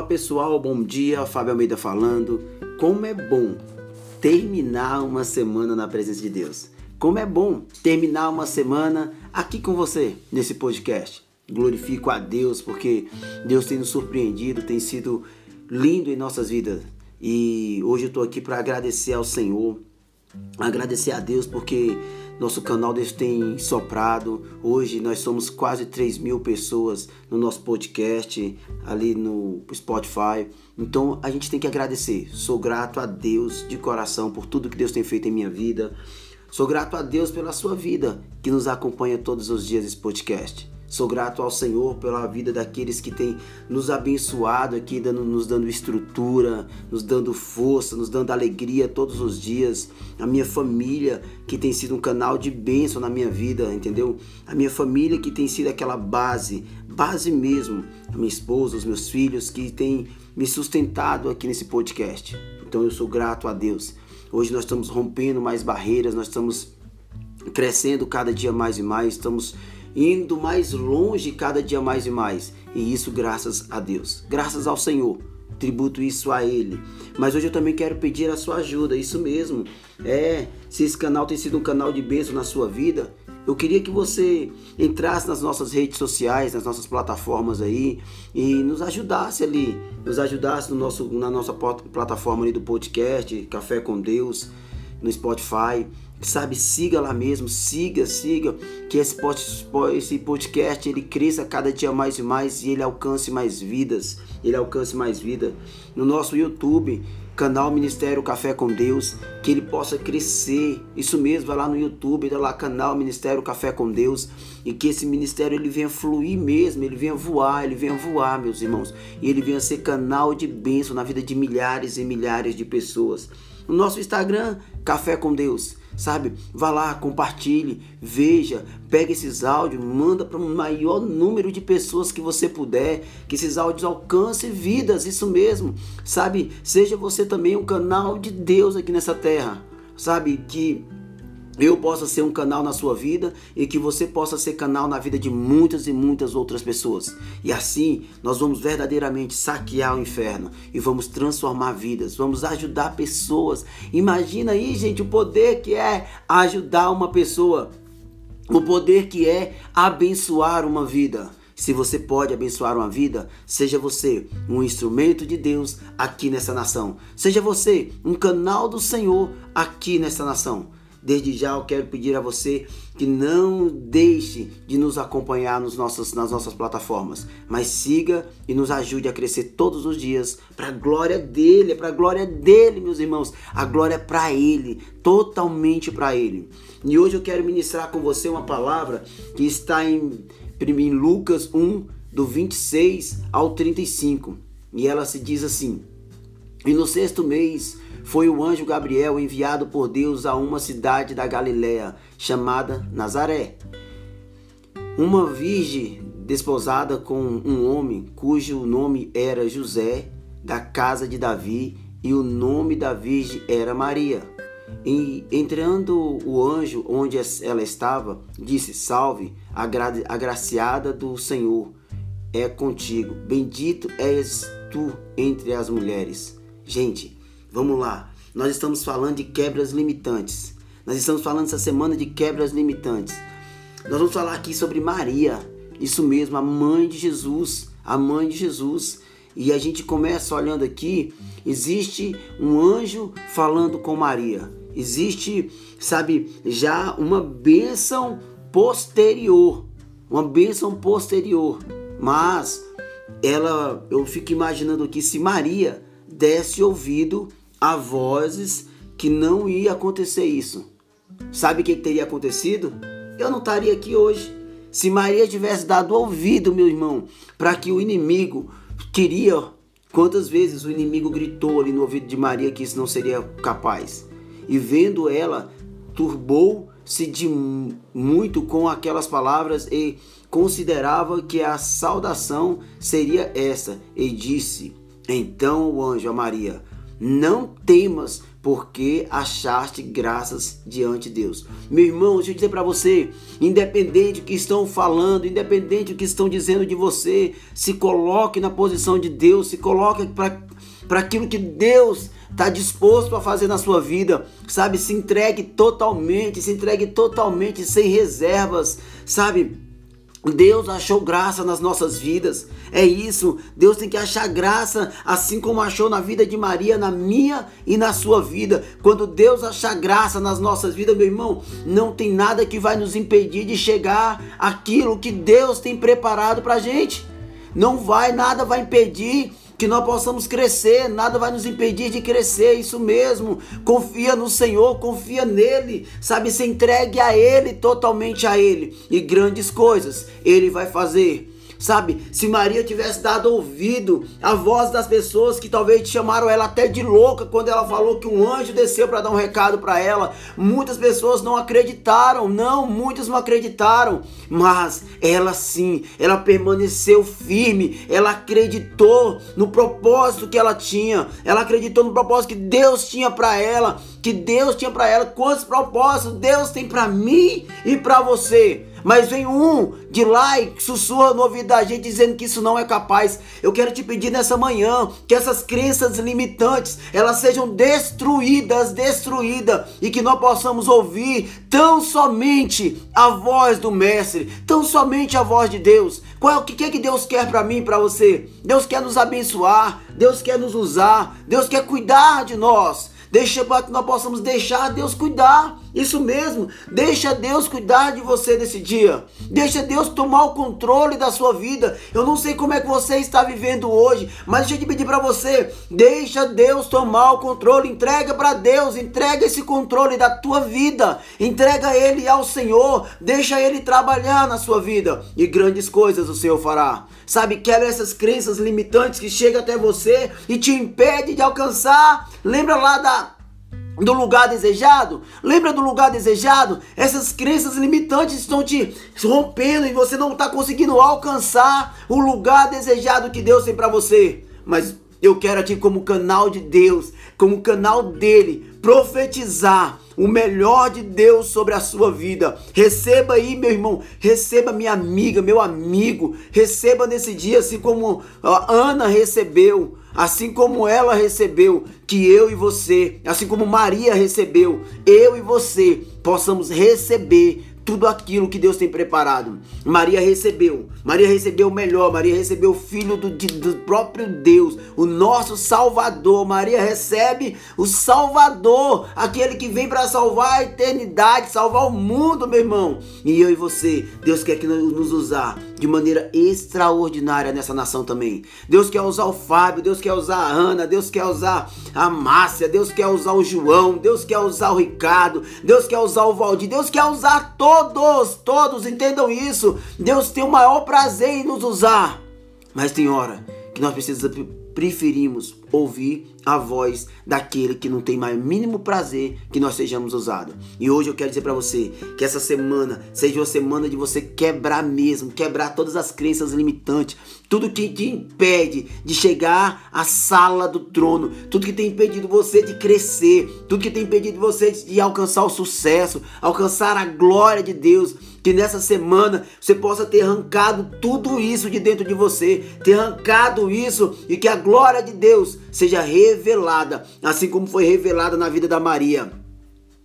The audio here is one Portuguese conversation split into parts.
Olá pessoal, bom dia, Fábio Almeida falando. Como é bom terminar uma semana na presença de Deus. Como é bom terminar uma semana aqui com você nesse podcast. Glorifico a Deus porque Deus tem nos surpreendido, tem sido lindo em nossas vidas. E hoje eu estou aqui para agradecer ao Senhor, agradecer a Deus porque nosso canal tem soprado. Hoje nós somos quase 3 mil pessoas no nosso podcast, ali no Spotify. Então a gente tem que agradecer. Sou grato a Deus de coração por tudo que Deus tem feito em minha vida. Sou grato a Deus pela sua vida que nos acompanha todos os dias esse podcast. Sou grato ao Senhor pela vida daqueles que têm nos abençoado aqui, dando, nos dando estrutura, nos dando força, nos dando alegria todos os dias. A minha família, que tem sido um canal de bênção na minha vida, entendeu? A minha família, que tem sido aquela base, base mesmo. A minha esposa, os meus filhos, que têm me sustentado aqui nesse podcast. Então eu sou grato a Deus. Hoje nós estamos rompendo mais barreiras, nós estamos crescendo cada dia mais e mais, estamos indo mais longe cada dia mais e mais. E isso graças a Deus, graças ao Senhor. Tributo isso a Ele. Mas hoje eu também quero pedir a sua ajuda, isso mesmo. É, se esse canal tem sido um canal de bênção na sua vida, eu queria que você entrasse nas nossas redes sociais, nas nossas plataformas aí e nos ajudasse ali, nos ajudasse no nosso, na nossa plataforma ali do podcast Café com Deus, no Spotify sabe, siga lá mesmo, siga, siga, que esse, podcast ele cresça cada dia mais e mais e ele alcance mais vidas, ele alcance mais vida. No nosso YouTube, canal Ministério Café com Deus, que ele possa crescer. Isso mesmo, vai lá no YouTube, dá lá canal Ministério Café com Deus e que esse ministério ele venha fluir mesmo, ele venha voar, ele venha voar, meus irmãos, e ele venha ser canal de bênção na vida de milhares e milhares de pessoas. No nosso Instagram, Café com Deus sabe? Vá lá, compartilhe, veja, pega esses áudios, manda para o maior número de pessoas que você puder, que esses áudios alcancem vidas, isso mesmo, sabe? Seja você também um canal de Deus aqui nessa terra, sabe? Que eu possa ser um canal na sua vida e que você possa ser canal na vida de muitas e muitas outras pessoas. E assim nós vamos verdadeiramente saquear o inferno e vamos transformar vidas, vamos ajudar pessoas. Imagina aí, gente, o poder que é ajudar uma pessoa, o poder que é abençoar uma vida. Se você pode abençoar uma vida, seja você um instrumento de Deus aqui nessa nação. Seja você um canal do Senhor aqui nessa nação. Desde já eu quero pedir a você que não deixe de nos acompanhar nos nossos, nas nossas plataformas, mas siga e nos ajude a crescer todos os dias para a glória dele, é para a glória dele, meus irmãos. A glória é para ele, totalmente para ele. E hoje eu quero ministrar com você uma palavra que está em, em Lucas 1, do 26 ao 35. E ela se diz assim: E no sexto mês foi o anjo Gabriel enviado por Deus a uma cidade da Galiléia chamada Nazaré. Uma virgem desposada com um homem cujo nome era José, da casa de Davi, e o nome da virgem era Maria. E entrando o anjo onde ela estava, disse: Salve, agra agraciada do Senhor, é contigo. Bendito és tu entre as mulheres. Gente, Vamos lá. Nós estamos falando de quebras limitantes. Nós estamos falando essa semana de quebras limitantes. Nós vamos falar aqui sobre Maria. Isso mesmo, a mãe de Jesus. A mãe de Jesus. E a gente começa olhando aqui, existe um anjo falando com Maria. Existe, sabe, já uma bênção posterior. Uma bênção posterior. Mas ela, eu fico imaginando aqui se Maria desse ouvido a vozes que não ia acontecer isso. Sabe o que teria acontecido? Eu não estaria aqui hoje. Se Maria tivesse dado ouvido, meu irmão, para que o inimigo queria. Quantas vezes o inimigo gritou ali no ouvido de Maria que isso não seria capaz? E vendo ela, turbou-se de muito com aquelas palavras e considerava que a saudação seria essa. E disse: Então o anjo a Maria: não temas, porque achaste graças diante de Deus. Meu irmão, deixa eu dizer para você, independente do que estão falando, independente do que estão dizendo de você, se coloque na posição de Deus, se coloque para aquilo que Deus está disposto a fazer na sua vida, sabe? Se entregue totalmente, se entregue totalmente, sem reservas, sabe? Deus achou graça nas nossas vidas. É isso. Deus tem que achar graça, assim como achou na vida de Maria, na minha e na sua vida. Quando Deus achar graça nas nossas vidas, meu irmão, não tem nada que vai nos impedir de chegar aquilo que Deus tem preparado para gente. Não vai, nada vai impedir que nós possamos crescer, nada vai nos impedir de crescer, isso mesmo. Confia no Senhor, confia nele, sabe? Se entregue a Ele, totalmente a Ele, e grandes coisas Ele vai fazer. Sabe, se Maria tivesse dado ouvido à voz das pessoas que talvez chamaram ela até de louca quando ela falou que um anjo desceu para dar um recado para ela, muitas pessoas não acreditaram, não, muitos não acreditaram, mas ela sim, ela permaneceu firme, ela acreditou no propósito que ela tinha, ela acreditou no propósito que Deus tinha para ela, que Deus tinha para ela, quantos propósitos Deus tem para mim e para você. Mas vem um de lá e sussurra no ouvido da gente dizendo que isso não é capaz. Eu quero te pedir nessa manhã que essas crenças limitantes elas sejam destruídas, destruídas e que nós possamos ouvir tão somente a voz do mestre, tão somente a voz de Deus. Qual é o que é que Deus quer para mim, para você? Deus quer nos abençoar, Deus quer nos usar, Deus quer cuidar de nós. Deixa para que nós possamos deixar Deus cuidar. Isso mesmo. Deixa Deus cuidar de você nesse dia. Deixa Deus tomar o controle da sua vida. Eu não sei como é que você está vivendo hoje, mas deixa eu te pedir para você, deixa Deus tomar o controle, entrega para Deus, entrega esse controle da tua vida. Entrega ele ao Senhor, deixa ele trabalhar na sua vida e grandes coisas o Senhor fará. Sabe, quebra essas crenças limitantes que chegam até você e te impede de alcançar. Lembra lá da do lugar desejado? Lembra do lugar desejado? Essas crenças limitantes estão te rompendo e você não está conseguindo alcançar o lugar desejado que Deus tem para você. Mas eu quero aqui, como canal de Deus, como canal dele, profetizar o melhor de Deus sobre a sua vida. Receba aí, meu irmão, receba minha amiga, meu amigo, receba nesse dia, assim como a Ana recebeu, assim como ela recebeu, que eu e você, assim como Maria recebeu, eu e você possamos receber tudo aquilo que Deus tem preparado. Maria recebeu, Maria recebeu o melhor, Maria recebeu o Filho do, do próprio Deus, o nosso Salvador. Maria recebe o Salvador, aquele que vem para salvar a eternidade, salvar o mundo, meu irmão. E eu e você, Deus quer que nos usar de maneira extraordinária nessa nação também. Deus quer usar o Fábio, Deus quer usar a Ana, Deus quer usar a Márcia, Deus quer usar o João, Deus quer usar o Ricardo, Deus quer usar o Valdir, Deus quer usar todos, todos, entendam isso. Deus tem o maior prazer em nos usar. Mas tem hora que nós precisamos preferimos ouvir a voz daquele que não tem mais mínimo prazer que nós sejamos usados. E hoje eu quero dizer para você que essa semana seja uma semana de você quebrar mesmo, quebrar todas as crenças limitantes, tudo que te impede de chegar à sala do trono, tudo que tem impedido você de crescer, tudo que tem impedido você de alcançar o sucesso, alcançar a glória de Deus. Que nessa semana você possa ter arrancado tudo isso de dentro de você, ter arrancado isso e que a glória de Deus seja revelada, assim como foi revelada na vida da Maria.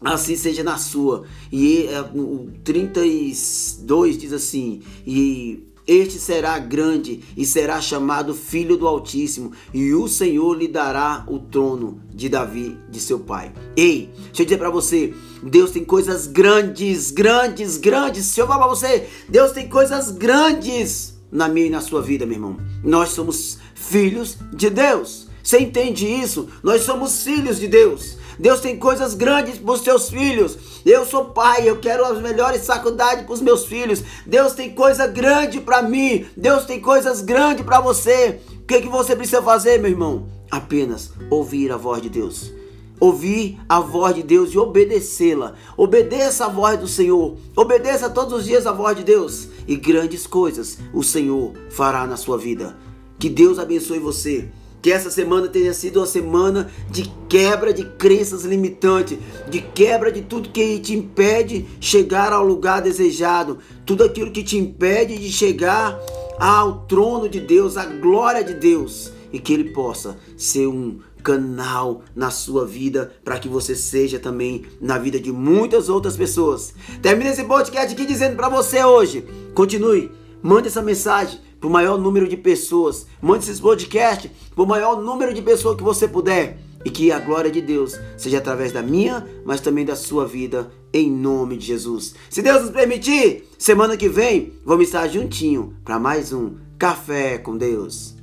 Assim seja na sua. E é, o 32 diz assim: E este será grande e será chamado Filho do Altíssimo, e o Senhor lhe dará o trono de Davi, de seu pai. Ei, deixa eu dizer para você: Deus tem coisas grandes, grandes, grandes. Se eu falar para você, Deus tem coisas grandes na minha e na sua vida, meu irmão. Nós somos filhos de Deus. Você entende isso? Nós somos filhos de Deus. Deus tem coisas grandes para os seus filhos. Eu sou pai, eu quero as melhores faculdades para os meus filhos. Deus tem coisa grande para mim. Deus tem coisas grandes para você. O que, que você precisa fazer, meu irmão? Apenas ouvir a voz de Deus. Ouvir a voz de Deus e obedecê-la. Obedeça a voz do Senhor. Obedeça todos os dias a voz de Deus. E grandes coisas o Senhor fará na sua vida. Que Deus abençoe você Que essa semana tenha sido uma semana de quebra de crenças limitantes, de quebra de tudo que te impede chegar ao lugar desejado, tudo aquilo que te impede de chegar ao trono de Deus, à glória de Deus, e que ele possa ser um canal na sua vida para que você seja também na vida de muitas outras pessoas. Termina esse podcast aqui dizendo para você hoje, continue, mande essa mensagem para o maior número de pessoas. Mande esse podcast para o maior número de pessoas que você puder. E que a glória de Deus seja através da minha, mas também da sua vida, em nome de Jesus. Se Deus nos permitir, semana que vem vamos estar juntinho para mais um Café com Deus.